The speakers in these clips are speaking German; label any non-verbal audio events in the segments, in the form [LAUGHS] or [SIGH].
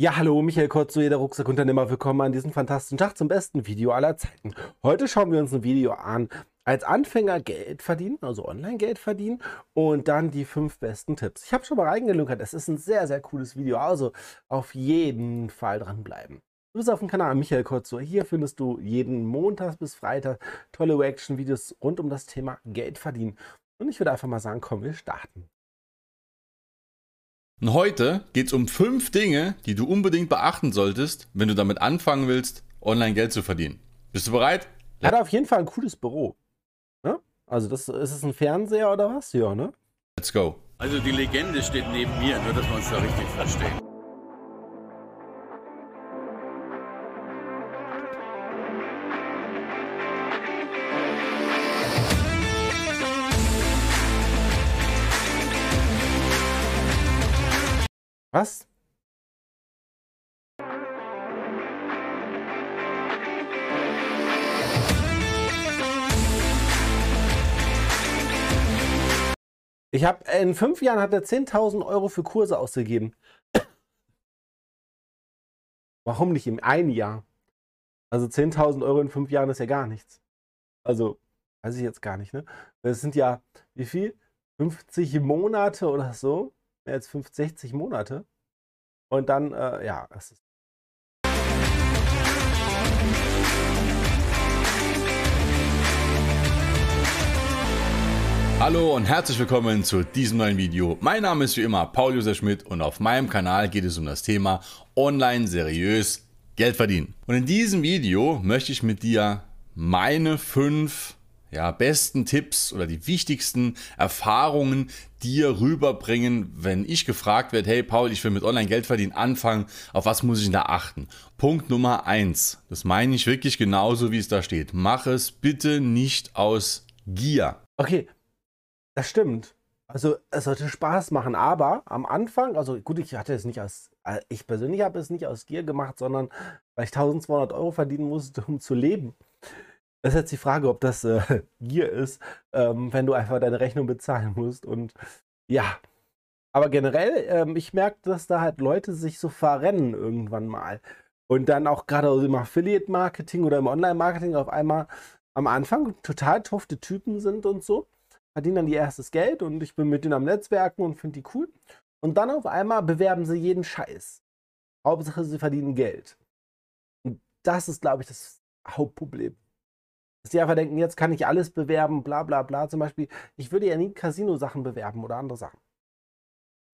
Ja, hallo, Michael Kurz, so jeder Rucksackunternehmer. Willkommen an diesem fantastischen Tag zum besten Video aller Zeiten. Heute schauen wir uns ein Video an, als Anfänger Geld verdienen, also Online-Geld verdienen und dann die fünf besten Tipps. Ich habe schon mal reingelunkert, es ist ein sehr, sehr cooles Video, also auf jeden Fall dranbleiben. Du bist auf dem Kanal Michael Kurz, so hier findest du jeden Montag bis Freitag tolle Reaction-Videos rund um das Thema Geld verdienen. Und ich würde einfach mal sagen, komm, wir starten. Und heute geht es um fünf Dinge, die du unbedingt beachten solltest, wenn du damit anfangen willst, online Geld zu verdienen. Bist du bereit? Er hat auf jeden Fall ein cooles Büro. Ne? Also, das, ist es ein Fernseher oder was? Ja, ne? Let's go. Also die Legende steht neben mir, nur dass wir uns da richtig verstehen. Was? Ich habe in fünf Jahren hat er 10.000 Euro für Kurse ausgegeben. [COUGHS] Warum nicht im einen Jahr? Also 10.000 Euro in fünf Jahren ist ja gar nichts. Also, weiß ich jetzt gar nicht, ne? Das sind ja, wie viel? 50 Monate oder so? Mehr als 50, 60 Monate. Und dann, äh, ja, es ist Hallo und herzlich willkommen zu diesem neuen Video. Mein Name ist wie immer Paul Josef Schmidt und auf meinem Kanal geht es um das Thema Online seriös Geld verdienen. Und in diesem Video möchte ich mit dir meine fünf ja, besten Tipps oder die wichtigsten Erfahrungen dir rüberbringen, wenn ich gefragt werde, hey Paul, ich will mit Online Geld verdienen anfangen, auf was muss ich da achten? Punkt Nummer eins, das meine ich wirklich genauso, wie es da steht. Mach es bitte nicht aus Gier. Okay, das stimmt. Also es sollte Spaß machen, aber am Anfang, also gut, ich hatte es nicht aus, äh, ich persönlich habe es nicht aus Gier gemacht, sondern weil ich 1200 Euro verdienen musste, um zu leben. Das ist jetzt die Frage, ob das äh, [LAUGHS] Gier ist, ähm, wenn du einfach deine Rechnung bezahlen musst. Und ja, aber generell, ähm, ich merke, dass da halt Leute sich so verrennen irgendwann mal. Und dann auch gerade im Affiliate-Marketing oder im Online-Marketing auf einmal am Anfang total tofte Typen sind und so verdienen dann ihr erstes Geld und ich bin mit denen am Netzwerken und finde die cool. Und dann auf einmal bewerben sie jeden Scheiß. Hauptsache, sie verdienen Geld. Und das ist, glaube ich, das Hauptproblem. Dass die einfach denken, jetzt kann ich alles bewerben, bla bla bla. Zum Beispiel, ich würde ja nie Casino-Sachen bewerben oder andere Sachen.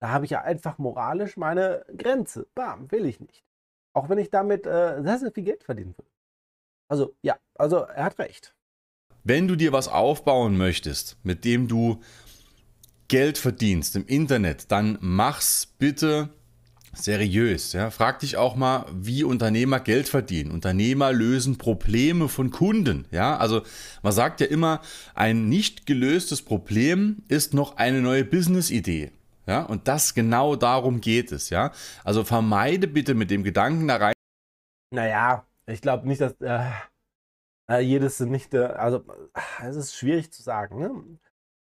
Da habe ich ja einfach moralisch meine Grenze. Bam, will ich nicht. Auch wenn ich damit äh, sehr, sehr viel Geld verdienen würde. Also, ja, also er hat recht. Wenn du dir was aufbauen möchtest, mit dem du Geld verdienst im Internet, dann mach's bitte seriös. Ja? Frag dich auch mal, wie Unternehmer Geld verdienen. Unternehmer lösen Probleme von Kunden. Ja? Also man sagt ja immer, ein nicht gelöstes Problem ist noch eine neue Business-Idee. Ja? Und das genau darum geht es. Ja? Also vermeide bitte mit dem Gedanken da rein. Naja, ich glaube nicht, dass. Äh äh, jedes nicht, äh, also es ist schwierig zu sagen, ne?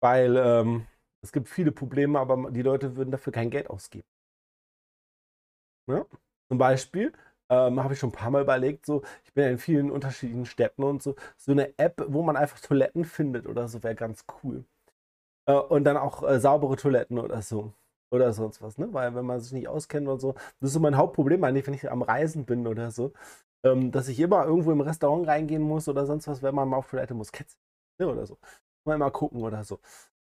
weil ähm, es gibt viele Probleme, aber die Leute würden dafür kein Geld ausgeben. Ne? Zum Beispiel ähm, habe ich schon ein paar Mal überlegt, so, ich bin ja in vielen unterschiedlichen Städten und so, so eine App, wo man einfach Toiletten findet oder so, wäre ganz cool. Äh, und dann auch äh, saubere Toiletten oder so. Oder sonst was, ne? Weil wenn man sich nicht auskennt und so, das ist so mein Hauptproblem eigentlich, wenn ich am Reisen bin oder so ähm, dass ich immer irgendwo im Restaurant reingehen muss oder sonst was, wenn man mal auf Toilette muss. Ketz ne, oder so. Mal mal gucken oder so.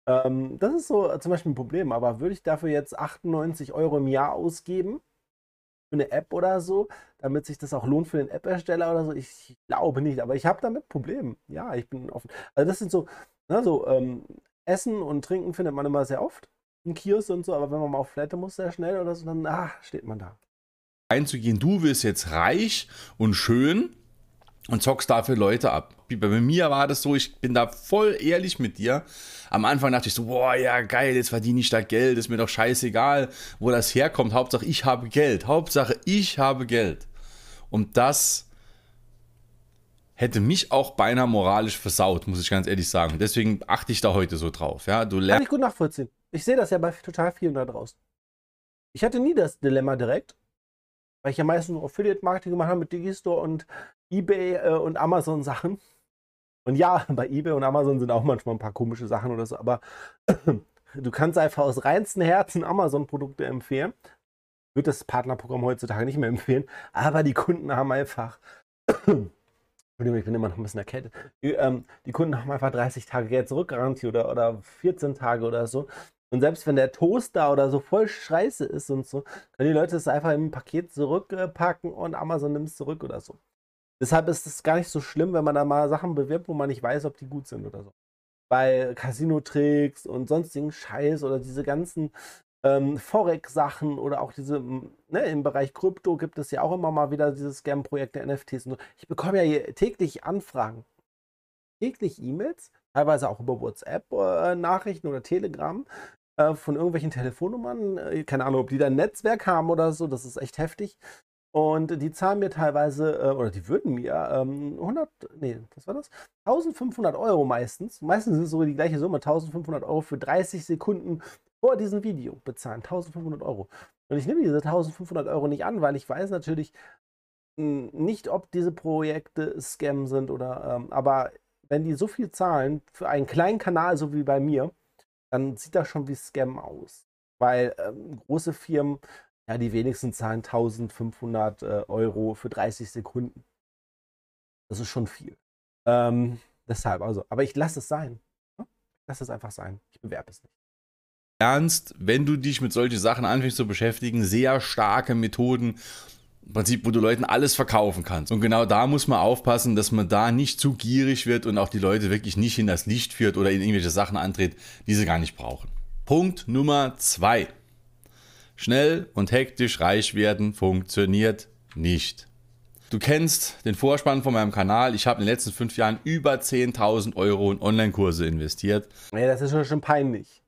Ähm, das ist so zum Beispiel ein Problem, aber würde ich dafür jetzt 98 Euro im Jahr ausgeben eine App oder so, damit sich das auch lohnt für den App-Ersteller oder so? Ich, glaube nicht, aber ich habe damit Probleme. Ja, ich bin offen. Also das sind so, ne, so ähm, Essen und Trinken findet man immer sehr oft im Kiosk und so, aber wenn man mal auf Toilette muss, sehr schnell oder so, dann ah, steht man da einzugehen, du wirst jetzt reich und schön und zockst dafür Leute ab. Bei mir war das so, ich bin da voll ehrlich mit dir. Am Anfang dachte ich so, boah, ja geil, jetzt verdiene ich da Geld, ist mir doch scheißegal, wo das herkommt. Hauptsache ich habe Geld. Hauptsache ich habe Geld. Und das hätte mich auch beinahe moralisch versaut, muss ich ganz ehrlich sagen. Deswegen achte ich da heute so drauf. Ja, du Kann ich gut nachvollziehen. Ich sehe das ja bei total vielen da draußen. Ich hatte nie das Dilemma direkt, weil ich ja meistens nur Affiliate-Marketing gemacht habe mit Digistore und Ebay äh, und Amazon Sachen. Und ja, [LAUGHS] bei Ebay und Amazon sind auch manchmal ein paar komische Sachen oder so, aber [CLEARS THROAT] du kannst einfach aus reinstem Herzen Amazon-Produkte empfehlen. Wird das Partnerprogramm heutzutage nicht mehr empfehlen, aber die Kunden haben einfach. [CLEARS THROAT] Entschuldigung, ich bin immer noch ein bisschen erkältet. Die, ähm, die Kunden haben einfach 30 Tage Geld zurückgarantie oder, oder 14 Tage oder so. Und selbst wenn der Toaster oder so voll scheiße ist und so, können die Leute es einfach im Paket zurückpacken und Amazon nimmt es zurück oder so. Deshalb ist es gar nicht so schlimm, wenn man da mal Sachen bewirbt, wo man nicht weiß, ob die gut sind oder so. Bei Casino-Tricks und sonstigen Scheiß oder diese ganzen ähm, Forex-Sachen oder auch diese, ne, im Bereich Krypto gibt es ja auch immer mal wieder diese Scam-Projekte, NFTs und so. Ich bekomme ja täglich Anfragen, täglich E-Mails, teilweise auch über WhatsApp-Nachrichten äh, oder Telegram äh, von irgendwelchen Telefonnummern. Äh, keine Ahnung, ob die da ein Netzwerk haben oder so, das ist echt heftig. Und die zahlen mir teilweise, äh, oder die würden mir ähm, 100, nee, was war das? 1500 Euro meistens. Meistens ist es sogar die gleiche Summe, 1500 Euro für 30 Sekunden vor diesem Video bezahlen. 1500 Euro. Und ich nehme diese 1500 Euro nicht an, weil ich weiß natürlich hm, nicht, ob diese Projekte Scam sind oder, ähm, aber wenn die so viel zahlen für einen kleinen Kanal, so wie bei mir, dann sieht das schon wie Scam aus. Weil ähm, große Firmen ja, die wenigsten zahlen 1500 äh, Euro für 30 Sekunden. Das ist schon viel. Ähm, deshalb, also, aber ich lasse es sein. Ne? Ich lasse es einfach sein. Ich bewerbe es nicht. Ernst, wenn du dich mit solchen Sachen anfängst zu beschäftigen, sehr starke Methoden, im Prinzip, wo du Leuten alles verkaufen kannst. Und genau da muss man aufpassen, dass man da nicht zu gierig wird und auch die Leute wirklich nicht in das Licht führt oder in irgendwelche Sachen antritt, die sie gar nicht brauchen. Punkt Nummer zwei. Schnell und hektisch reich werden funktioniert nicht. Du kennst den Vorspann von meinem Kanal. Ich habe in den letzten fünf Jahren über 10.000 Euro in Online-Kurse investiert. Ja, das ist schon peinlich.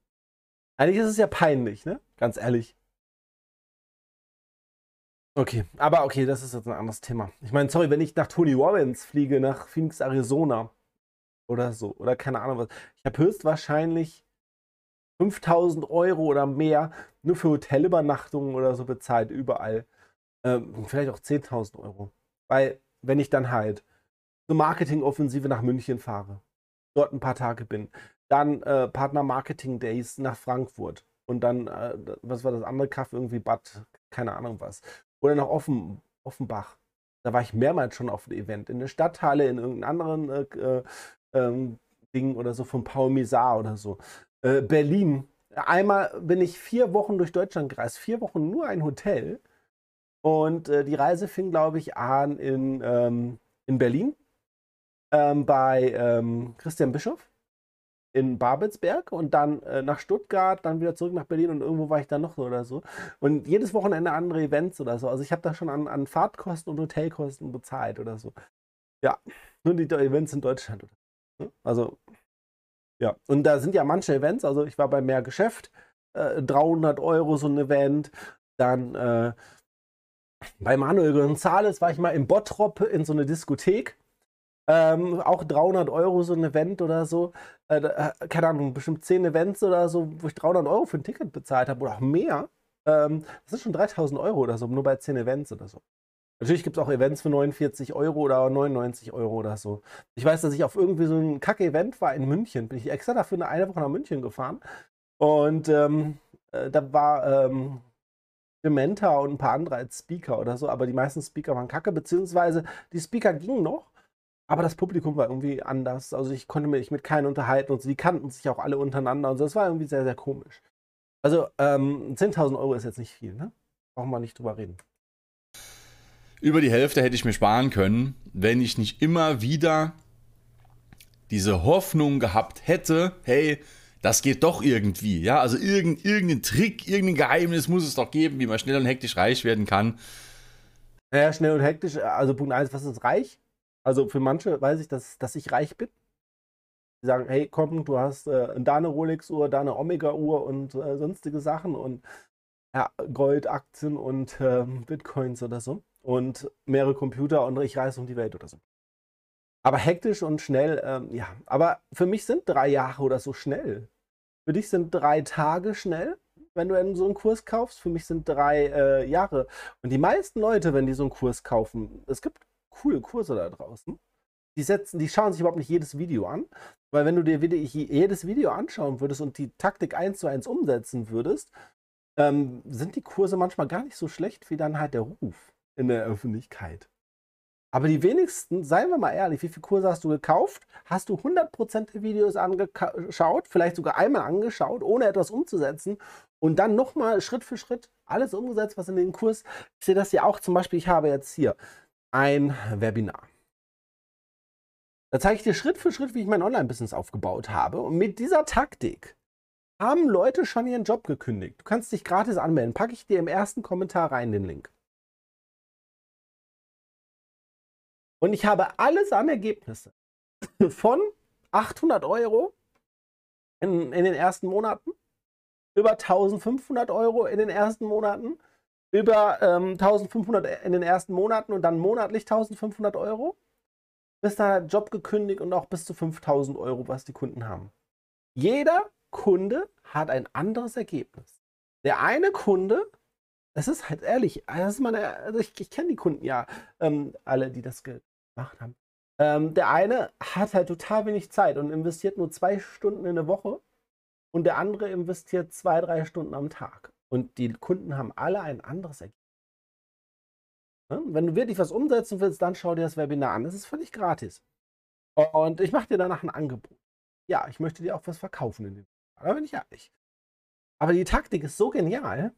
Eigentlich ist es ja peinlich, ne? Ganz ehrlich. Okay, aber okay, das ist jetzt ein anderes Thema. Ich meine, sorry, wenn ich nach Tony Robbins fliege, nach Phoenix, Arizona oder so, oder keine Ahnung was. Ich habe höchstwahrscheinlich 5000 Euro oder mehr nur für Hotelübernachtungen oder so bezahlt, überall. Ähm, vielleicht auch 10.000 Euro. Weil, wenn ich dann halt zur Marketingoffensive nach München fahre, dort ein paar Tage bin, dann äh, Partner Marketing Days nach Frankfurt und dann, äh, was war das andere Kaff, irgendwie Bad, keine Ahnung was. Oder nach Offen, Offenbach. Da war ich mehrmals schon auf dem Event. In der Stadthalle, in irgendeinem anderen äh, äh ähm, Ding oder so von Paul Misar oder so. Äh, Berlin. Einmal bin ich vier Wochen durch Deutschland gereist, vier Wochen nur ein Hotel. Und äh, die Reise fing, glaube ich, an in, ähm, in Berlin ähm, bei ähm, Christian Bischof in Babelsberg und dann äh, nach Stuttgart, dann wieder zurück nach Berlin und irgendwo war ich dann noch so oder so. Und jedes Wochenende andere Events oder so. Also ich habe da schon an, an Fahrtkosten und Hotelkosten bezahlt oder so. Ja, nur die Events in Deutschland. Also ja, und da sind ja manche Events, also ich war bei mehr Geschäft, äh, 300 Euro so ein Event, dann äh, bei Manuel Gonzales war ich mal im Bottrop in so eine Diskothek, ähm, auch 300 Euro so ein Event oder so, äh, äh keine Ahnung, bestimmt 10 Events oder so, wo ich 300 Euro für ein Ticket bezahlt habe oder auch mehr. Ähm, das sind schon 3000 Euro oder so, nur bei 10 Events oder so. Natürlich gibt es auch Events für 49 Euro oder 99 Euro oder so. Ich weiß, dass ich auf irgendwie so ein Kack-Event war in München. Bin ich extra dafür eine, eine Woche nach München gefahren. Und ähm, äh, da war ähm, Dementa und ein paar andere als Speaker oder so. Aber die meisten Speaker waren kacke, beziehungsweise die Speaker gingen noch. Aber das Publikum war irgendwie anders. Also ich konnte mich mit keinen unterhalten und so. Die kannten sich auch alle untereinander und so. Das war irgendwie sehr, sehr komisch. Also ähm, 10.000 Euro ist jetzt nicht viel, ne? Brauchen wir nicht drüber reden. Über die Hälfte hätte ich mir sparen können, wenn ich nicht immer wieder diese Hoffnung gehabt hätte, hey, das geht doch irgendwie. Ja, also irgend, irgendein Trick, irgendein Geheimnis muss es doch geben, wie man schnell und hektisch reich werden kann. Naja, schnell und hektisch, also Punkt 1, was ist reich? Also für manche weiß ich, dass, dass ich reich bin. Die sagen, hey, komm, du hast äh, da eine Rolex-Uhr, da eine Omega-Uhr und äh, sonstige Sachen und ja, Gold, Aktien und äh, Bitcoins oder so und mehrere Computer und ich reise um die Welt oder so. Aber hektisch und schnell, ähm, ja. Aber für mich sind drei Jahre oder so schnell. Für dich sind drei Tage schnell. wenn du so einen Kurs kaufst. Für mich sind drei äh, Jahre. Und die meisten Leute, wenn die so einen Kurs kaufen, es gibt coole Kurse da draußen. Die setzen, die schauen sich überhaupt nicht jedes Video an. Weil wenn du dir jedes Video anschauen würdest und die Taktik eins zu eins umsetzen würdest, ähm, sind die Kurse manchmal gar nicht so schlecht wie dann halt der Ruf in der Öffentlichkeit. Aber die wenigsten, seien wir mal ehrlich, wie viele Kurse hast du gekauft? Hast du 100% der Videos angeschaut, vielleicht sogar einmal angeschaut, ohne etwas umzusetzen und dann nochmal Schritt für Schritt alles umgesetzt, was in den Kurs. Ich sehe das ja auch zum Beispiel, ich habe jetzt hier ein Webinar. Da zeige ich dir Schritt für Schritt, wie ich mein Online-Business aufgebaut habe. Und mit dieser Taktik haben Leute schon ihren Job gekündigt. Du kannst dich gratis anmelden. Packe ich dir im ersten Kommentar rein den Link. Und ich habe alles an Ergebnisse von 800 Euro in, in den ersten Monaten, über 1500 Euro in den ersten Monaten, über ähm, 1500 in den ersten Monaten und dann monatlich 1500 Euro, bis da Job gekündigt und auch bis zu 5000 Euro, was die Kunden haben. Jeder Kunde hat ein anderes Ergebnis. Der eine Kunde, das ist halt ehrlich, das ist meine, also ich, ich kenne die Kunden ja, ähm, alle, die das gemacht haben. Ähm, der eine hat halt total wenig Zeit und investiert nur zwei Stunden in der Woche und der andere investiert zwei, drei Stunden am Tag. Und die Kunden haben alle ein anderes Ergebnis. Ja? Wenn du wirklich was umsetzen willst, dann schau dir das Webinar an. Das ist völlig gratis. Und ich mache dir danach ein Angebot. Ja, ich möchte dir auch was verkaufen in dem Da bin ich ehrlich. Aber die Taktik ist so genial,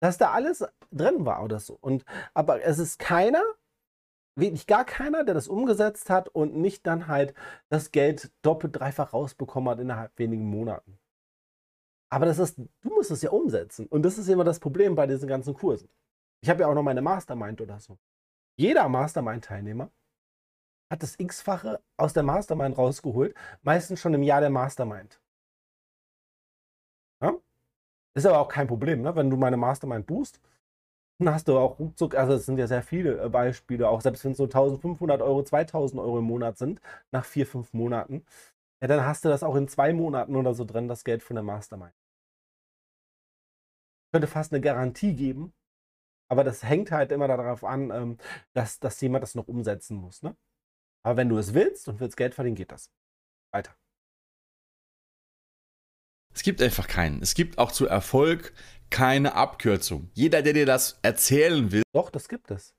dass da alles drin war oder so. Und, aber es ist keiner, wirklich gar keiner, der das umgesetzt hat und nicht dann halt das Geld doppelt, dreifach rausbekommen hat innerhalb wenigen Monaten. Aber das ist, du musst es ja umsetzen. Und das ist immer das Problem bei diesen ganzen Kursen. Ich habe ja auch noch meine Mastermind oder so. Jeder Mastermind-Teilnehmer hat das X-fache aus der Mastermind rausgeholt, meistens schon im Jahr der Mastermind. Ja? Ist aber auch kein Problem, ne? wenn du meine Mastermind buchst hast du auch ruckzuck, also es sind ja sehr viele äh, Beispiele, auch selbst wenn es so 1500 Euro, 2000 Euro im Monat sind, nach vier, fünf Monaten, ja, dann hast du das auch in zwei Monaten oder so drin, das Geld von der Mastermind. Ich könnte fast eine Garantie geben, aber das hängt halt immer darauf an, ähm, dass, dass jemand das noch umsetzen muss. Ne? Aber wenn du es willst und willst Geld verdienen, geht das. Weiter. Es gibt einfach keinen. Es gibt auch zu Erfolg keine Abkürzung. Jeder, der dir das erzählen will. Doch, das gibt es.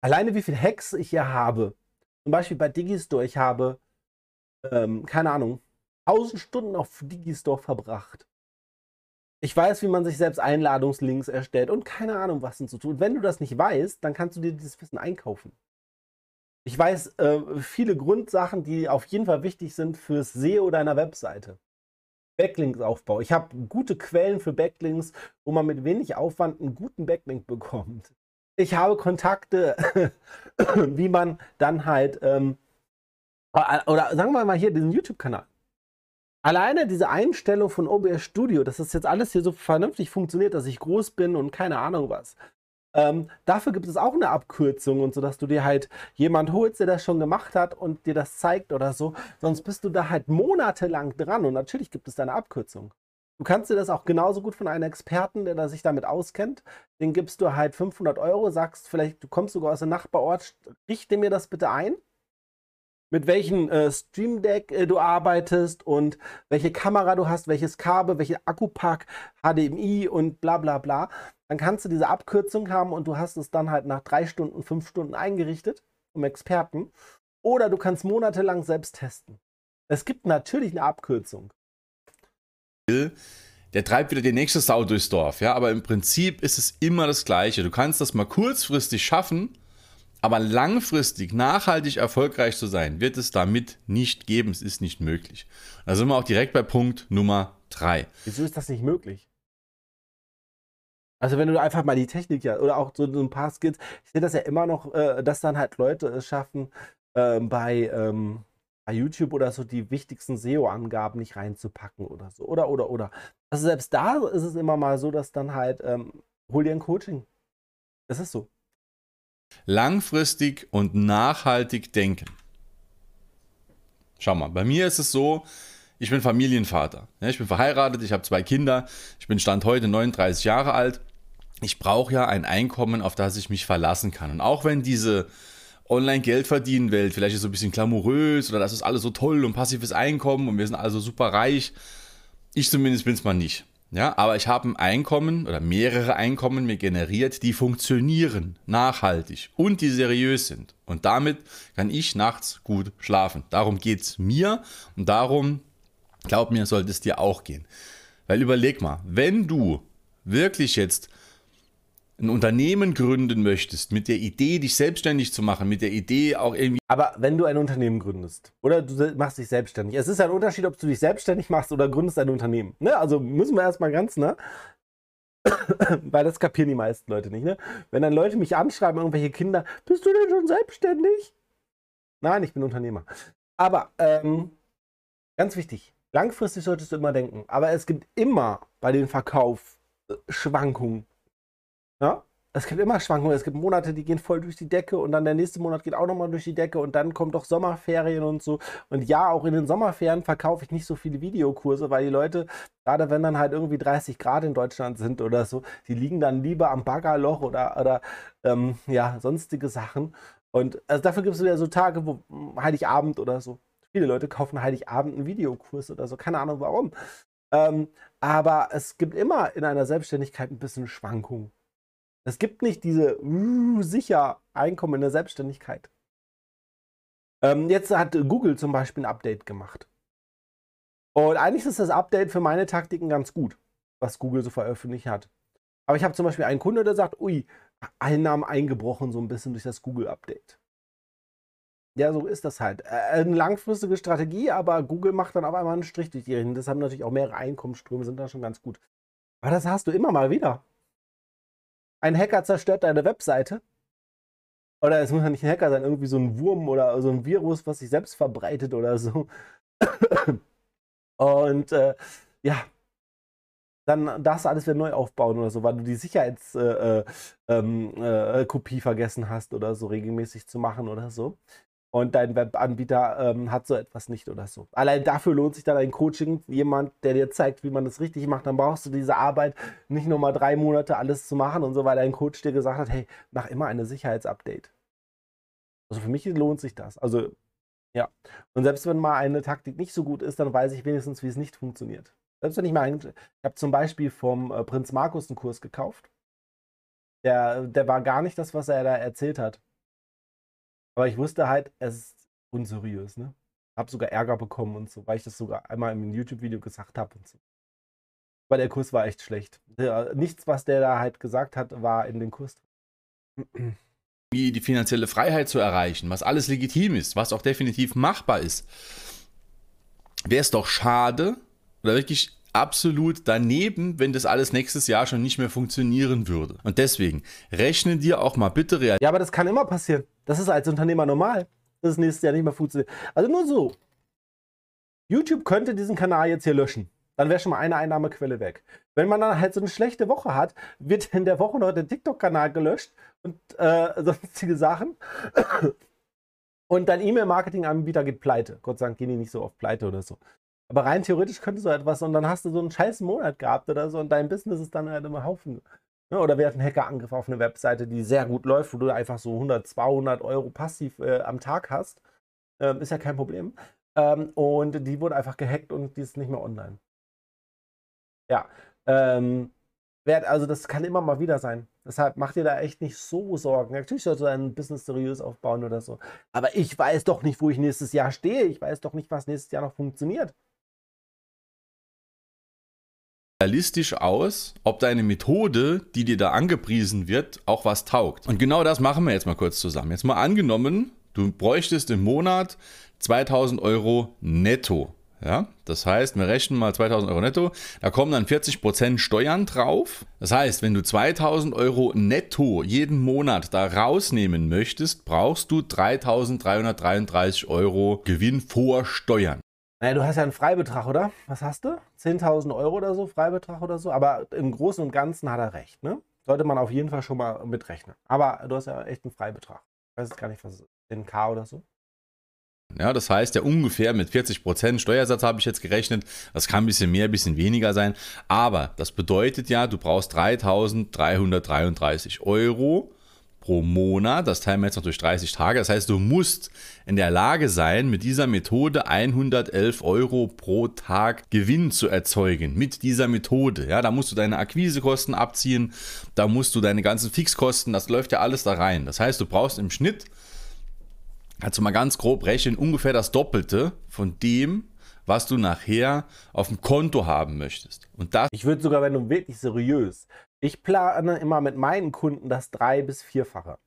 Alleine wie viele Hacks ich hier habe. Zum Beispiel bei Digistore, ich habe, ähm, keine Ahnung, 1000 Stunden auf Digistore verbracht. Ich weiß, wie man sich selbst Einladungslinks erstellt und keine Ahnung, was denn zu tun. Wenn du das nicht weißt, dann kannst du dir dieses Wissen einkaufen. Ich weiß äh, viele Grundsachen, die auf jeden Fall wichtig sind fürs SEO deiner Webseite. Backlinks-Aufbau. Ich habe gute Quellen für Backlinks, wo man mit wenig Aufwand einen guten Backlink bekommt. Ich habe Kontakte, [COUGHS] wie man dann halt, ähm, oder sagen wir mal hier diesen YouTube-Kanal. Alleine diese Einstellung von OBS Studio, dass das jetzt alles hier so vernünftig funktioniert, dass ich groß bin und keine Ahnung was. Ähm, dafür gibt es auch eine Abkürzung und so, dass du dir halt jemand holst, der das schon gemacht hat und dir das zeigt oder so. Sonst bist du da halt monatelang dran und natürlich gibt es da eine Abkürzung. Du kannst dir das auch genauso gut von einem Experten, der sich damit auskennt. Den gibst du halt 500 Euro, sagst vielleicht, du kommst sogar aus dem Nachbarort, richte mir das bitte ein mit welchem äh, Stream Deck äh, du arbeitest und welche Kamera du hast, welches Kabel, welche Akkupack, HDMI und bla bla bla. Dann kannst du diese Abkürzung haben und du hast es dann halt nach drei Stunden, fünf Stunden eingerichtet, um Experten. Oder du kannst monatelang selbst testen. Es gibt natürlich eine Abkürzung. Der treibt wieder die nächste Sau durchs Dorf, ja, aber im Prinzip ist es immer das Gleiche. Du kannst das mal kurzfristig schaffen, aber langfristig nachhaltig erfolgreich zu sein, wird es damit nicht geben. Es ist nicht möglich. Da sind wir auch direkt bei Punkt Nummer 3. Wieso ist das nicht möglich? Also wenn du einfach mal die Technik ja, oder auch so ein paar Skills, ich sehe das ja immer noch, äh, dass dann halt Leute es schaffen, äh, bei, ähm, bei YouTube oder so die wichtigsten SEO-Angaben nicht reinzupacken oder so. Oder, oder, oder. Also selbst da ist es immer mal so, dass dann halt, ähm, hol dir ein Coaching. Das ist so langfristig und nachhaltig denken. Schau mal, bei mir ist es so, ich bin Familienvater. Ja, ich bin verheiratet, ich habe zwei Kinder, ich bin Stand heute 39 Jahre alt. Ich brauche ja ein Einkommen, auf das ich mich verlassen kann. Und auch wenn diese Online-Geld-Verdienen-Welt vielleicht ist so ein bisschen glamourös oder das ist alles so toll und passives Einkommen und wir sind also super reich, ich zumindest bin es mal nicht. Ja, aber ich habe ein Einkommen oder mehrere Einkommen mir generiert, die funktionieren, nachhaltig und die seriös sind. Und damit kann ich nachts gut schlafen. Darum geht es mir und darum, glaub mir, sollte es dir auch gehen. Weil überleg mal, wenn du wirklich jetzt ein Unternehmen gründen möchtest, mit der Idee, dich selbstständig zu machen, mit der Idee auch irgendwie. Aber wenn du ein Unternehmen gründest oder du machst dich selbstständig, es ist ein Unterschied, ob du dich selbstständig machst oder gründest ein Unternehmen. Ne? Also müssen wir erstmal ganz, ne? [COUGHS] Weil das kapieren die meisten Leute nicht, ne? Wenn dann Leute mich anschreiben, irgendwelche Kinder, bist du denn schon selbstständig? Nein, ich bin Unternehmer. Aber ähm, ganz wichtig, langfristig solltest du immer denken, aber es gibt immer bei den Verkauf äh, ja? Es gibt immer Schwankungen. Es gibt Monate, die gehen voll durch die Decke und dann der nächste Monat geht auch nochmal durch die Decke und dann kommt doch Sommerferien und so. Und ja, auch in den Sommerferien verkaufe ich nicht so viele Videokurse, weil die Leute, gerade wenn dann halt irgendwie 30 Grad in Deutschland sind oder so, die liegen dann lieber am Baggerloch oder, oder ähm, ja, sonstige Sachen. Und also dafür gibt es wieder so Tage, wo hm, Heiligabend oder so. Viele Leute kaufen Heiligabend einen Videokurs oder so. Keine Ahnung warum. Ähm, aber es gibt immer in einer Selbstständigkeit ein bisschen Schwankungen. Es gibt nicht diese uh, sicher Einkommen in der Selbstständigkeit. Ähm, jetzt hat Google zum Beispiel ein Update gemacht. Und eigentlich ist das Update für meine Taktiken ganz gut, was Google so veröffentlicht hat. Aber ich habe zum Beispiel einen Kunde, der sagt, ui, Einnahmen eingebrochen so ein bisschen durch das Google-Update. Ja, so ist das halt. Eine langfristige Strategie, aber Google macht dann auf einmal einen Strich durch die Rechnung. Das haben natürlich auch mehrere Einkommensströme, sind da schon ganz gut. Aber das hast du immer mal wieder ein Hacker zerstört deine Webseite. Oder es muss ja nicht ein Hacker sein, irgendwie so ein Wurm oder so ein Virus, was sich selbst verbreitet oder so. [COUGHS] Und äh, ja, dann darfst du alles wieder neu aufbauen oder so, weil du die Sicherheitskopie äh, äh, ähm, äh vergessen hast oder so regelmäßig zu machen oder so und dein Webanbieter ähm, hat so etwas nicht oder so. Allein dafür lohnt sich dann ein Coaching, jemand, der dir zeigt, wie man das richtig macht. Dann brauchst du diese Arbeit nicht nur mal drei Monate alles zu machen und so, weil dein Coach dir gesagt hat, hey, mach immer eine Sicherheitsupdate. Also für mich lohnt sich das. Also ja. Und selbst wenn mal eine Taktik nicht so gut ist, dann weiß ich wenigstens, wie es nicht funktioniert. Selbst wenn ich mal, ich habe zum Beispiel vom äh, Prinz Markus einen Kurs gekauft. Der, der war gar nicht das, was er da erzählt hat. Aber ich wusste halt, es ist unseriös, ne? Hab sogar Ärger bekommen und so, weil ich das sogar einmal im YouTube-Video gesagt habe und so. Aber der Kurs war echt schlecht. Nichts, was der da halt gesagt hat, war in den Kurs. Wie die finanzielle Freiheit zu erreichen, was alles legitim ist, was auch definitiv machbar ist. Wäre es doch schade oder wirklich absolut daneben, wenn das alles nächstes Jahr schon nicht mehr funktionieren würde. Und deswegen rechne dir auch mal bitte real. Ja, aber das kann immer passieren. Das ist als Unternehmer normal, dass es nächstes Jahr nicht mehr funktioniert. Also nur so. YouTube könnte diesen Kanal jetzt hier löschen. Dann wäre schon mal eine Einnahmequelle weg. Wenn man dann halt so eine schlechte Woche hat, wird in der Woche noch der TikTok-Kanal gelöscht und äh, [LAUGHS] sonstige Sachen. Und dein E-Mail-Marketing-Anbieter geht pleite. Gott sei Dank gehen die nicht so oft pleite oder so. Aber rein theoretisch könnte so etwas und dann hast du so einen scheiß Monat gehabt oder so und dein Business ist dann halt immer Haufen Ne, oder wir hatten einen Hackerangriff auf eine Webseite, die sehr gut läuft, wo du einfach so 100, 200 Euro passiv äh, am Tag hast. Ähm, ist ja kein Problem. Ähm, und die wurde einfach gehackt und die ist nicht mehr online. Ja. Ähm, also das kann immer mal wieder sein. Deshalb macht ihr da echt nicht so Sorgen. Natürlich sollst du ein Business seriös aufbauen oder so. Aber ich weiß doch nicht, wo ich nächstes Jahr stehe. Ich weiß doch nicht, was nächstes Jahr noch funktioniert. Realistisch aus, ob deine Methode, die dir da angepriesen wird, auch was taugt. Und genau das machen wir jetzt mal kurz zusammen. Jetzt mal angenommen, du bräuchtest im Monat 2000 Euro netto. Ja, das heißt, wir rechnen mal 2000 Euro netto, da kommen dann 40% Steuern drauf. Das heißt, wenn du 2000 Euro netto jeden Monat da rausnehmen möchtest, brauchst du 3333 Euro Gewinn vor Steuern. Naja, du hast ja einen Freibetrag, oder? Was hast du? 10.000 Euro oder so, Freibetrag oder so. Aber im Großen und Ganzen hat er recht, ne? Sollte man auf jeden Fall schon mal mitrechnen. Aber du hast ja echt einen Freibetrag. Ich weiß jetzt gar nicht, was ist. 10k oder so. Ja, das heißt ja ungefähr mit 40% Steuersatz habe ich jetzt gerechnet. Das kann ein bisschen mehr, ein bisschen weniger sein. Aber das bedeutet ja, du brauchst 3.333 Euro pro Monat. Das teilen wir jetzt noch durch 30 Tage. Das heißt, du musst in der Lage sein, mit dieser Methode 111 Euro pro Tag Gewinn zu erzeugen. Mit dieser Methode. Ja, da musst du deine Akquisekosten abziehen. Da musst du deine ganzen Fixkosten, das läuft ja alles da rein. Das heißt, du brauchst im Schnitt kannst du mal ganz grob rechnen, ungefähr das Doppelte von dem, was du nachher auf dem Konto haben möchtest. Und das ich würde sogar, wenn du wirklich seriös, ich plane immer mit meinen Kunden das drei- bis vierfache.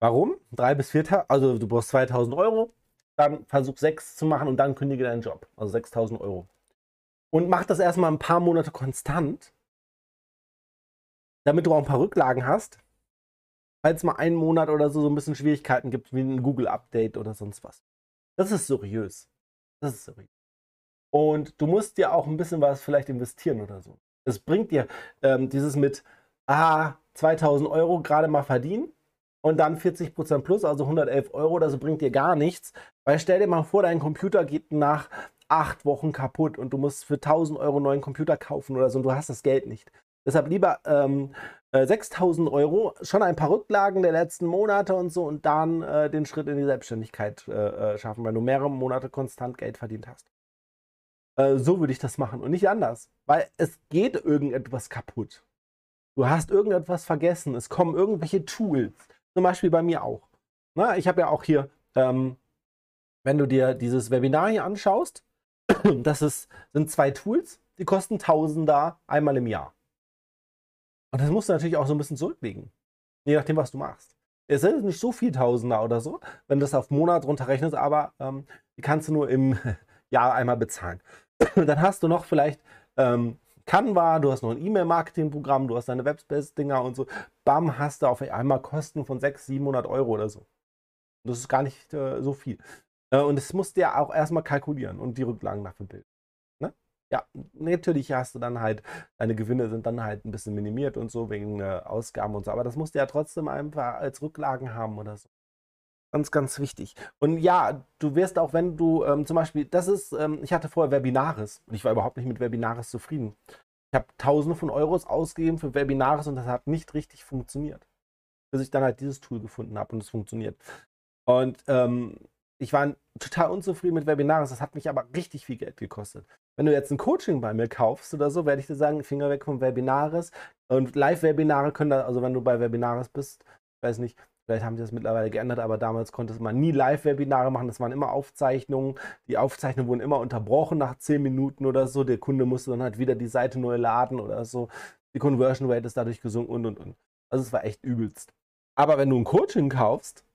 Warum? Drei bis vier, also du brauchst 2000 Euro, dann versuch sechs zu machen und dann kündige deinen Job. Also 6000 Euro. Und mach das erstmal ein paar Monate konstant, damit du auch ein paar Rücklagen hast, falls mal einen Monat oder so so ein bisschen Schwierigkeiten gibt, wie ein Google-Update oder sonst was. Das ist seriös. Das ist seriös. Und du musst dir auch ein bisschen was vielleicht investieren oder so. Es bringt dir ähm, dieses mit, ah, 2000 Euro gerade mal verdienen und dann 40% plus, also 111 Euro, das bringt dir gar nichts. Weil stell dir mal vor, dein Computer geht nach acht Wochen kaputt und du musst für 1000 Euro einen neuen Computer kaufen oder so und du hast das Geld nicht. Deshalb lieber ähm, 6000 äh, Euro, schon ein paar Rücklagen der letzten Monate und so und dann äh, den Schritt in die Selbstständigkeit äh, äh, schaffen, weil du mehrere Monate konstant Geld verdient hast. Äh, so würde ich das machen und nicht anders, weil es geht irgendetwas kaputt. Du hast irgendetwas vergessen, es kommen irgendwelche Tools, zum Beispiel bei mir auch. Na, ich habe ja auch hier, ähm, wenn du dir dieses Webinar hier anschaust, [CLEARS THROAT] das ist, sind zwei Tools, die kosten Tausender einmal im Jahr. Und das musst du natürlich auch so ein bisschen zurücklegen. Je nachdem, was du machst. Es sind nicht so viel Tausender oder so, wenn du das auf Monat runterrechnest, aber ähm, die kannst du nur im [LAUGHS] Jahr einmal bezahlen. [CLEARS THROAT] Dann hast du noch vielleicht ähm, Canva, du hast noch ein E-Mail-Marketing-Programm, du hast deine Webspace-Dinger und so. Bam, hast du auf einmal Kosten von 600, 700 Euro oder so. Das ist gar nicht äh, so viel. Äh, und das musst du ja auch erstmal kalkulieren und die Rücklagen dafür bilden ja, natürlich hast du dann halt, deine Gewinne sind dann halt ein bisschen minimiert und so wegen äh, Ausgaben und so, aber das musst du ja trotzdem einfach als Rücklagen haben oder so. Ganz, ganz wichtig. Und ja, du wirst auch, wenn du ähm, zum Beispiel, das ist, ähm, ich hatte vorher Webinaris und ich war überhaupt nicht mit Webinaris zufrieden. Ich habe Tausende von Euros ausgegeben für Webinaris und das hat nicht richtig funktioniert. Bis ich dann halt dieses Tool gefunden habe und es funktioniert. Und ähm, ich war total unzufrieden mit Webinaris, das hat mich aber richtig viel Geld gekostet. Wenn du jetzt ein Coaching bei mir kaufst oder so, werde ich dir sagen, Finger weg vom Webinaris. Und Live-Webinare können da, also wenn du bei Webinaris bist, weiß nicht, vielleicht haben sie das mittlerweile geändert, aber damals konnte man nie Live-Webinare machen, das waren immer Aufzeichnungen. Die Aufzeichnungen wurden immer unterbrochen nach 10 Minuten oder so. Der Kunde musste dann halt wieder die Seite neu laden oder so. Die Conversion Rate ist dadurch gesunken und und und. Also es war echt übelst. Aber wenn du ein Coaching kaufst,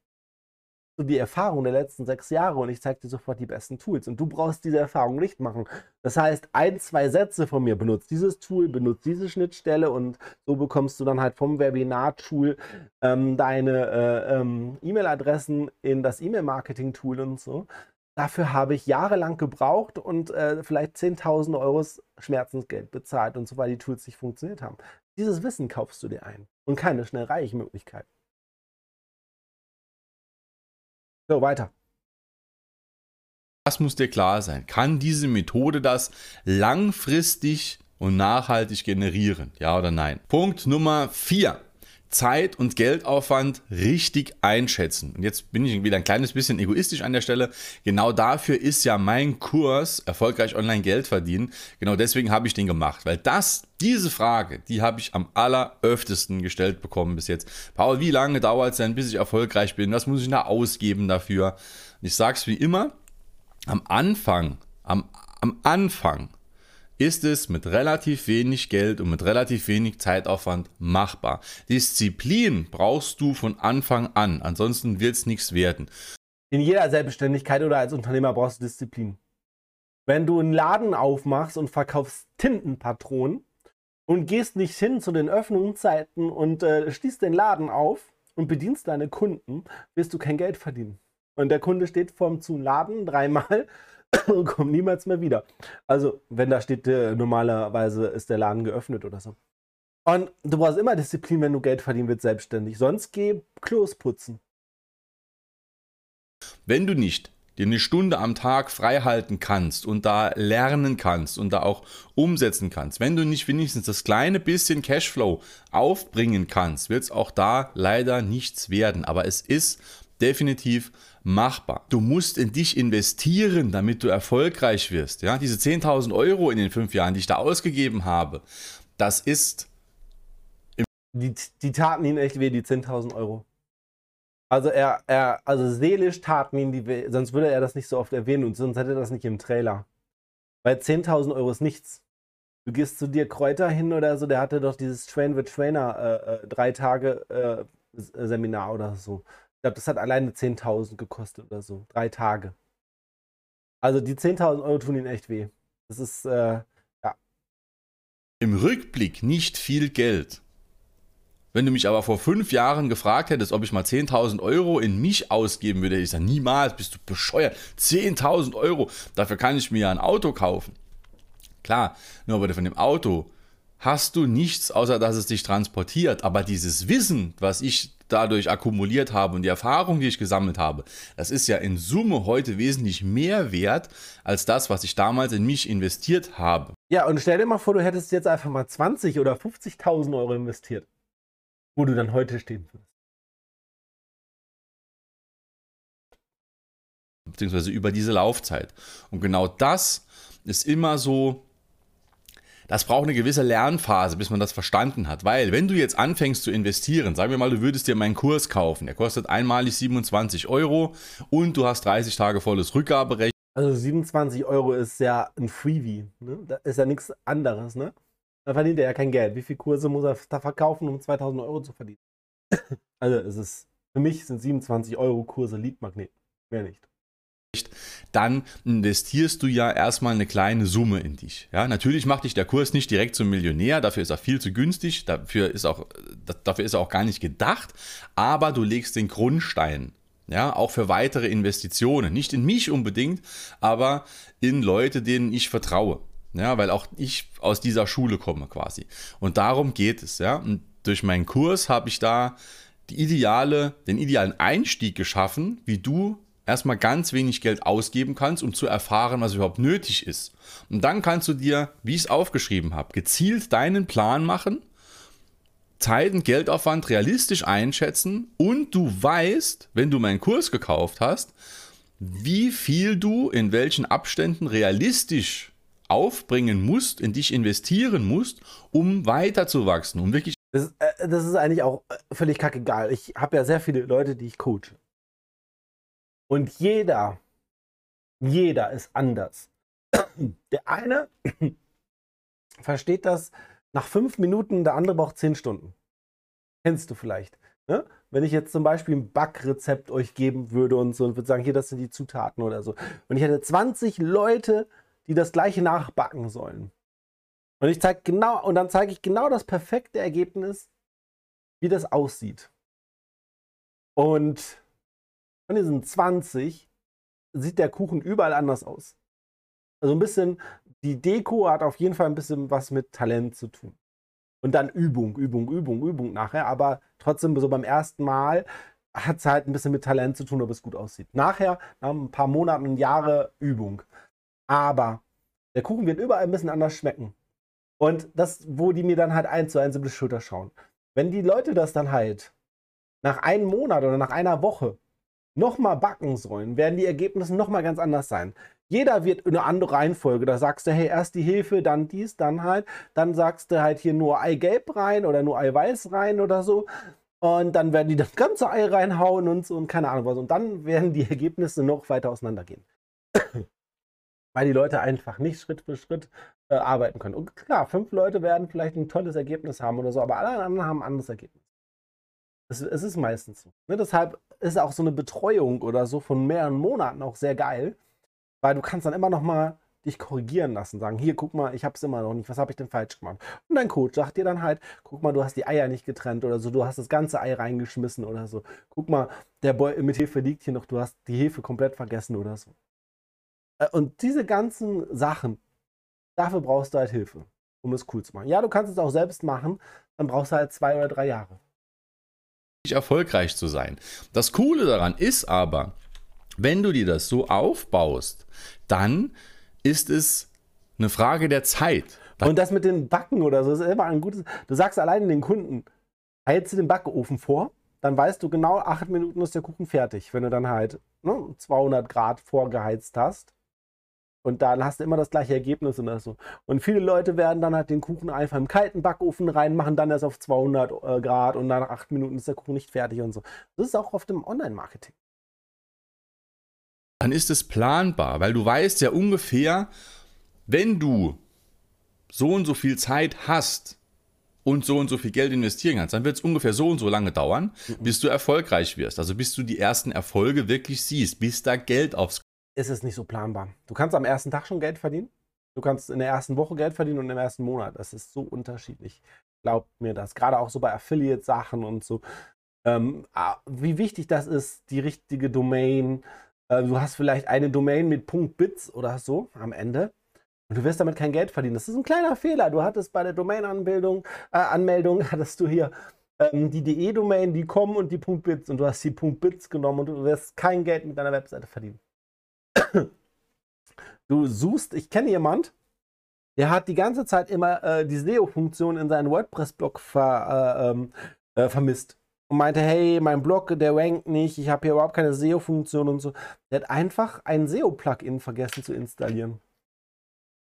du die Erfahrung der letzten sechs Jahre und ich zeige dir sofort die besten Tools. Und du brauchst diese Erfahrung nicht machen. Das heißt, ein, zwei Sätze von mir, benutzt dieses Tool, benutzt diese Schnittstelle und so bekommst du dann halt vom Webinar-Tool ähm, deine äh, ähm, E-Mail-Adressen in das E-Mail-Marketing-Tool und so. Dafür habe ich jahrelang gebraucht und äh, vielleicht 10.000 Euro Schmerzensgeld bezahlt und so, weil die Tools nicht funktioniert haben. Dieses Wissen kaufst du dir ein und keine schnell reich So, weiter. Das muss dir klar sein. Kann diese Methode das langfristig und nachhaltig generieren? Ja oder nein? Punkt Nummer 4. Zeit und Geldaufwand richtig einschätzen. Und jetzt bin ich wieder ein kleines bisschen egoistisch an der Stelle. Genau dafür ist ja mein Kurs Erfolgreich online Geld verdienen. Genau deswegen habe ich den gemacht, weil das, diese Frage, die habe ich am alleröftesten gestellt bekommen bis jetzt. Paul, wie lange dauert es denn, bis ich erfolgreich bin? Was muss ich da ausgeben dafür? Und ich sage es wie immer, am Anfang, am, am Anfang ist es mit relativ wenig Geld und mit relativ wenig Zeitaufwand machbar. Disziplin brauchst du von Anfang an, ansonsten wird es nichts werden. In jeder Selbstständigkeit oder als Unternehmer brauchst du Disziplin. Wenn du einen Laden aufmachst und verkaufst Tintenpatronen und gehst nicht hin zu den Öffnungszeiten und äh, schließt den Laden auf und bedienst deine Kunden, wirst du kein Geld verdienen. Und der Kunde steht vorm zu Laden dreimal [COUGHS] und kommt niemals mehr wieder. Also, wenn da steht, äh, normalerweise ist der Laden geöffnet oder so. Und du brauchst immer Disziplin, wenn du Geld verdienen willst, selbstständig. Sonst geh Klos putzen. Wenn du nicht dir eine Stunde am Tag frei halten kannst und da lernen kannst und da auch umsetzen kannst, wenn du nicht wenigstens das kleine bisschen Cashflow aufbringen kannst, wird es auch da leider nichts werden. Aber es ist definitiv machbar. Du musst in dich investieren, damit du erfolgreich wirst. Ja, diese 10.000 Euro in den fünf Jahren, die ich da ausgegeben habe, das ist. Die, die taten ihn echt weh, die 10.000 Euro. Also er, er, also seelisch taten ihn die weh, sonst würde er das nicht so oft erwähnen und sonst hätte er das nicht im Trailer. Weil 10.000 Euro ist nichts. Du gehst zu dir Kräuter hin oder so, der hatte doch dieses Train with Trainer äh, äh, drei Tage äh, Seminar oder so. Ich glaube, das hat alleine 10.000 gekostet oder so. Drei Tage. Also die 10.000 Euro tun ihn echt weh. Das ist, äh, ja. Im Rückblick nicht viel Geld. Wenn du mich aber vor fünf Jahren gefragt hättest, ob ich mal 10.000 Euro in mich ausgeben würde, hätte ich gesagt, niemals, bist du bescheuert. 10.000 Euro, dafür kann ich mir ja ein Auto kaufen. Klar, nur aber von dem Auto hast du nichts, außer dass es dich transportiert. Aber dieses Wissen, was ich dadurch akkumuliert habe und die Erfahrung, die ich gesammelt habe, das ist ja in Summe heute wesentlich mehr wert als das, was ich damals in mich investiert habe. Ja, und stell dir mal vor, du hättest jetzt einfach mal 20 oder 50.000 Euro investiert wo du dann heute stehen wirst. Beziehungsweise über diese Laufzeit. Und genau das ist immer so, das braucht eine gewisse Lernphase, bis man das verstanden hat. Weil, wenn du jetzt anfängst zu investieren, sagen wir mal, du würdest dir meinen Kurs kaufen, der kostet einmalig 27 Euro und du hast 30 Tage volles Rückgaberecht. Also 27 Euro ist ja ein Freebie. Ne? Da ist ja nichts anderes, ne? Da verdient er ja kein Geld. Wie viele Kurse muss er da verkaufen, um 2000 Euro zu verdienen? [COUGHS] also es ist, für mich sind 27 Euro Kurse Leadmagnet. Mehr nicht dann investierst du ja erstmal eine kleine Summe in dich. Ja, natürlich macht dich der Kurs nicht direkt zum Millionär, dafür ist er viel zu günstig, dafür ist, auch, dafür ist er auch gar nicht gedacht, aber du legst den Grundstein. Ja, auch für weitere Investitionen. Nicht in mich unbedingt, aber in Leute, denen ich vertraue. Ja, weil auch ich aus dieser Schule komme quasi. Und darum geht es, ja. Und durch meinen Kurs habe ich da die ideale, den idealen Einstieg geschaffen, wie du erstmal ganz wenig Geld ausgeben kannst, um zu erfahren, was überhaupt nötig ist. Und dann kannst du dir, wie ich es aufgeschrieben habe, gezielt deinen Plan machen, Zeit und Geldaufwand realistisch einschätzen und du weißt, wenn du meinen Kurs gekauft hast, wie viel du in welchen Abständen realistisch aufbringen musst, in dich investieren musst, um weiterzuwachsen, um wirklich. Das, äh, das ist eigentlich auch äh, völlig kackegal. Ich habe ja sehr viele Leute, die ich coache. Und jeder, jeder ist anders. [CLEARS THROAT] Der eine [CLEARS THROAT] versteht das nach fünf Minuten, der andere braucht zehn Stunden. Kennst du vielleicht. Ne? Wenn ich jetzt zum Beispiel ein Backrezept euch geben würde und so und würde sagen, hier, das sind die Zutaten oder so. Und ich hätte 20 Leute, die das gleiche nachbacken sollen. Und ich zeige genau, und dann zeige ich genau das perfekte Ergebnis, wie das aussieht. Und von diesen 20 sieht der Kuchen überall anders aus. Also ein bisschen, die Deko hat auf jeden Fall ein bisschen was mit Talent zu tun. Und dann Übung, Übung, Übung, Übung nachher. Aber trotzdem, so beim ersten Mal hat es halt ein bisschen mit Talent zu tun, ob es gut aussieht. Nachher, nach ein paar Monaten, Jahre Übung. Aber der Kuchen wird überall ein bisschen anders schmecken. Und das, wo die mir dann halt eins zu eins über die Schulter schauen. Wenn die Leute das dann halt nach einem Monat oder nach einer Woche nochmal backen sollen, werden die Ergebnisse nochmal ganz anders sein. Jeder wird in eine andere Reihenfolge. Da sagst du, hey, erst die Hefe, dann dies, dann halt. Dann sagst du halt hier nur Eigelb rein oder nur Eiweiß rein oder so. Und dann werden die das ganze Ei reinhauen und so und keine Ahnung was. Und dann werden die Ergebnisse noch weiter auseinandergehen [COUGHS] weil die Leute einfach nicht Schritt für Schritt äh, arbeiten können. Und klar, fünf Leute werden vielleicht ein tolles Ergebnis haben oder so, aber alle anderen haben ein anderes Ergebnis. Es, es ist meistens so. Ne? Deshalb ist auch so eine Betreuung oder so von mehreren Monaten auch sehr geil, weil du kannst dann immer noch mal dich korrigieren lassen, sagen, hier, guck mal, ich habe es immer noch nicht, was habe ich denn falsch gemacht? Und dein Coach sagt dir dann halt, guck mal, du hast die Eier nicht getrennt oder so, du hast das ganze Ei reingeschmissen oder so. Guck mal, der Boy mit Hefe liegt hier noch, du hast die Hefe komplett vergessen oder so. Äh, und diese ganzen Sachen, dafür brauchst du halt Hilfe, um es cool zu machen. Ja, du kannst es auch selbst machen, dann brauchst du halt zwei oder drei Jahre. Erfolgreich zu sein. Das Coole daran ist aber, Wenn du dir das so aufbaust, dann ist es eine Frage der Zeit. Und das mit den Backen oder so ist immer ein gutes. Du sagst allein den Kunden, hältst du den Backofen vor, dann weißt du genau, acht Minuten ist der Kuchen fertig. Wenn du dann halt ne, 200 Grad vorgeheizt hast. Und dann hast du immer das gleiche Ergebnis und das so. Und viele Leute werden dann halt den Kuchen einfach im kalten Backofen reinmachen, dann erst auf 200 äh, Grad und nach acht Minuten ist der Kuchen nicht fertig und so. Das ist auch oft im Online-Marketing. Dann ist es planbar, weil du weißt ja ungefähr, wenn du so und so viel Zeit hast und so und so viel Geld investieren kannst, dann wird es ungefähr so und so lange dauern, mhm. bis du erfolgreich wirst. Also bis du die ersten Erfolge wirklich siehst, bis da Geld aufs. Ist es nicht so planbar. Du kannst am ersten Tag schon Geld verdienen. Du kannst in der ersten Woche Geld verdienen und im ersten Monat. Das ist so unterschiedlich. Glaubt mir das. Gerade auch so bei Affiliate-Sachen und so. Ähm, ah, wie wichtig das ist, die richtige Domain. Äh, du hast vielleicht eine Domain mit .bits oder so am Ende und du wirst damit kein Geld verdienen. Das ist ein kleiner Fehler. Du hattest bei der Domain-Anmeldung, äh, Anmeldung, [LAUGHS] hattest du hier ähm, die DE-Domain, die kommen und die .bits und du hast die .bits genommen und du wirst kein Geld mit deiner Webseite verdienen. Du suchst, ich kenne jemand, der hat die ganze Zeit immer äh, die SEO-Funktion in seinen WordPress-Blog ver, äh, ähm, äh, vermisst und meinte, hey, mein Blog, der rankt nicht, ich habe hier überhaupt keine SEO-Funktion und so. Der hat einfach ein SEO-Plugin vergessen zu installieren.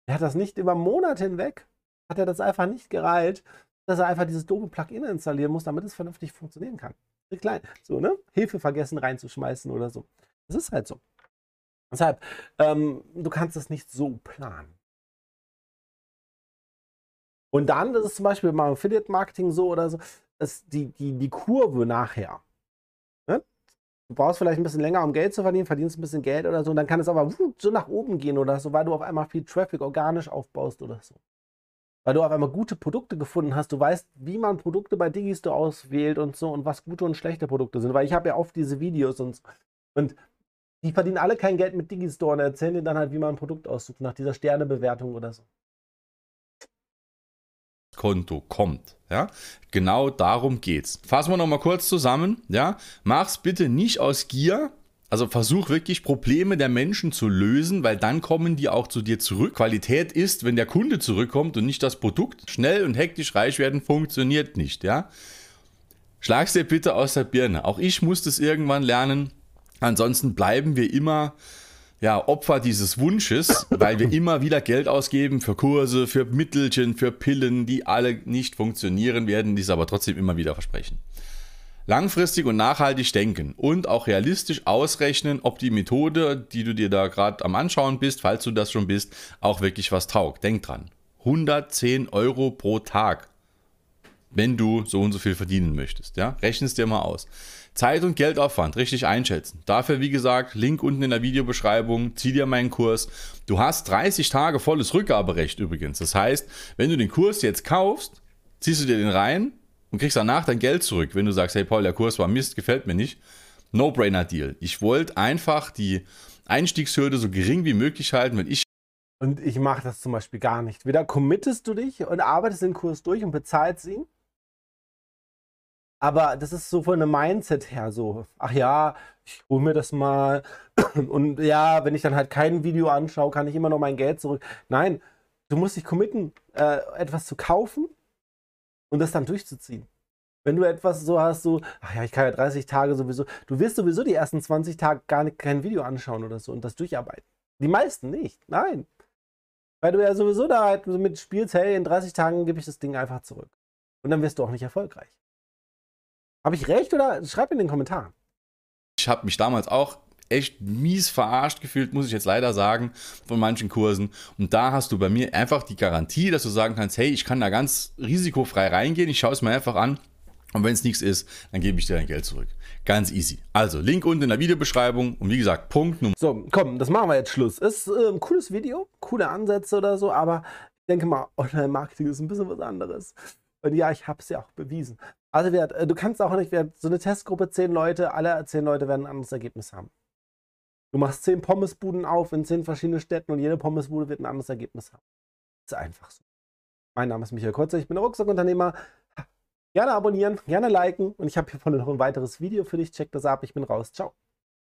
Er hat das nicht über Monate hinweg, hat er das einfach nicht gereilt, dass er einfach dieses doofe Plugin installieren muss, damit es vernünftig funktionieren kann. So, ne? Hilfe vergessen reinzuschmeißen oder so. Das ist halt so. Deshalb, ähm, du kannst es nicht so planen. Und dann, das ist zum Beispiel beim Affiliate-Marketing so oder so, ist die, die, die Kurve nachher. Ne? du brauchst vielleicht ein bisschen länger, um Geld zu verdienen, verdienst ein bisschen Geld oder so, und dann kann es aber so nach oben gehen oder so, weil du auf einmal viel Traffic organisch aufbaust oder so. Weil du auf einmal gute Produkte gefunden hast, du weißt, wie man Produkte bei Digistore auswählt und so und was gute und schlechte Produkte sind, weil ich habe ja oft diese Videos und, und die verdienen alle kein Geld mit Digistore und erzählen dir dann halt, wie man ein Produkt aussucht, nach dieser Sternebewertung oder so. Konto kommt. Ja, genau darum geht's. Fassen wir noch mal kurz zusammen. Ja, mach's bitte nicht aus Gier. Also versuch wirklich Probleme der Menschen zu lösen, weil dann kommen die auch zu dir zurück. Qualität ist, wenn der Kunde zurückkommt und nicht das Produkt. Schnell und hektisch reich werden funktioniert nicht. Ja, schlag's dir bitte aus der Birne. Auch ich muss das irgendwann lernen. Ansonsten bleiben wir immer ja, Opfer dieses Wunsches, weil wir immer wieder Geld ausgeben für Kurse, für Mittelchen, für Pillen, die alle nicht funktionieren werden, die es aber trotzdem immer wieder versprechen. Langfristig und nachhaltig denken und auch realistisch ausrechnen, ob die Methode, die du dir da gerade am Anschauen bist, falls du das schon bist, auch wirklich was taugt. Denk dran. 110 Euro pro Tag, wenn du so und so viel verdienen möchtest. Ja? Rechne es dir mal aus. Zeit und Geldaufwand richtig einschätzen. Dafür, wie gesagt, Link unten in der Videobeschreibung, zieh dir meinen Kurs. Du hast 30 Tage volles Rückgaberecht übrigens. Das heißt, wenn du den Kurs jetzt kaufst, ziehst du dir den rein und kriegst danach dein Geld zurück. Wenn du sagst, hey Paul, der Kurs war Mist, gefällt mir nicht. No-Brainer-Deal. Ich wollte einfach die Einstiegshürde so gering wie möglich halten, wenn ich und ich mache das zum Beispiel gar nicht. Weder committest du dich und arbeitest den Kurs durch und bezahlst ihn, aber das ist so von einem Mindset her so, ach ja, ich hole mir das mal. [CLEARS THROAT] Und ja, wenn ich dann halt kein Video anschaue, kann ich immer noch mein Geld zurück. Nein, du musst dich committen, äh, etwas zu kaufen und das dann durchzuziehen. Wenn du etwas so hast, so, ach ja, ich kann ja 30 Tage sowieso, du wirst sowieso die ersten 20 Tage gar nicht, kein Video anschauen oder so und das durcharbeiten. Die meisten nicht, nein. Weil du ja sowieso da halt mit spielst, hey, in 30 Tagen gebe ich das Ding einfach zurück. Und dann wirst du auch nicht erfolgreich. Habe ich recht oder schreib in den Kommentaren. Ich habe mich damals auch echt mies verarscht gefühlt, muss ich jetzt leider sagen, von manchen Kursen. Und da hast du bei mir einfach die Garantie, dass du sagen kannst, hey, ich kann da ganz risikofrei reingehen, ich schaue es mir einfach an. Und wenn es nichts ist, dann gebe ich dir dein Geld zurück. Ganz easy. Also, Link unten in der Videobeschreibung. Und wie gesagt, Punkt Nummer. So, komm, das machen wir jetzt Schluss. Ist äh, ein cooles Video, coole Ansätze oder so, aber ich denke mal, Online-Marketing ist ein bisschen was anderes. Und ja, ich habe es ja auch bewiesen. Also du kannst auch nicht, so eine Testgruppe, zehn Leute, alle zehn Leute werden ein anderes Ergebnis haben. Du machst zehn Pommesbuden auf in zehn verschiedenen Städten und jede Pommesbude wird ein anderes Ergebnis haben. Ist einfach so. Mein Name ist Michael Kurzer, ich bin Rucksackunternehmer. Gerne abonnieren, gerne liken und ich habe hier vorne noch ein weiteres Video für dich. Check das ab, ich bin raus. Ciao.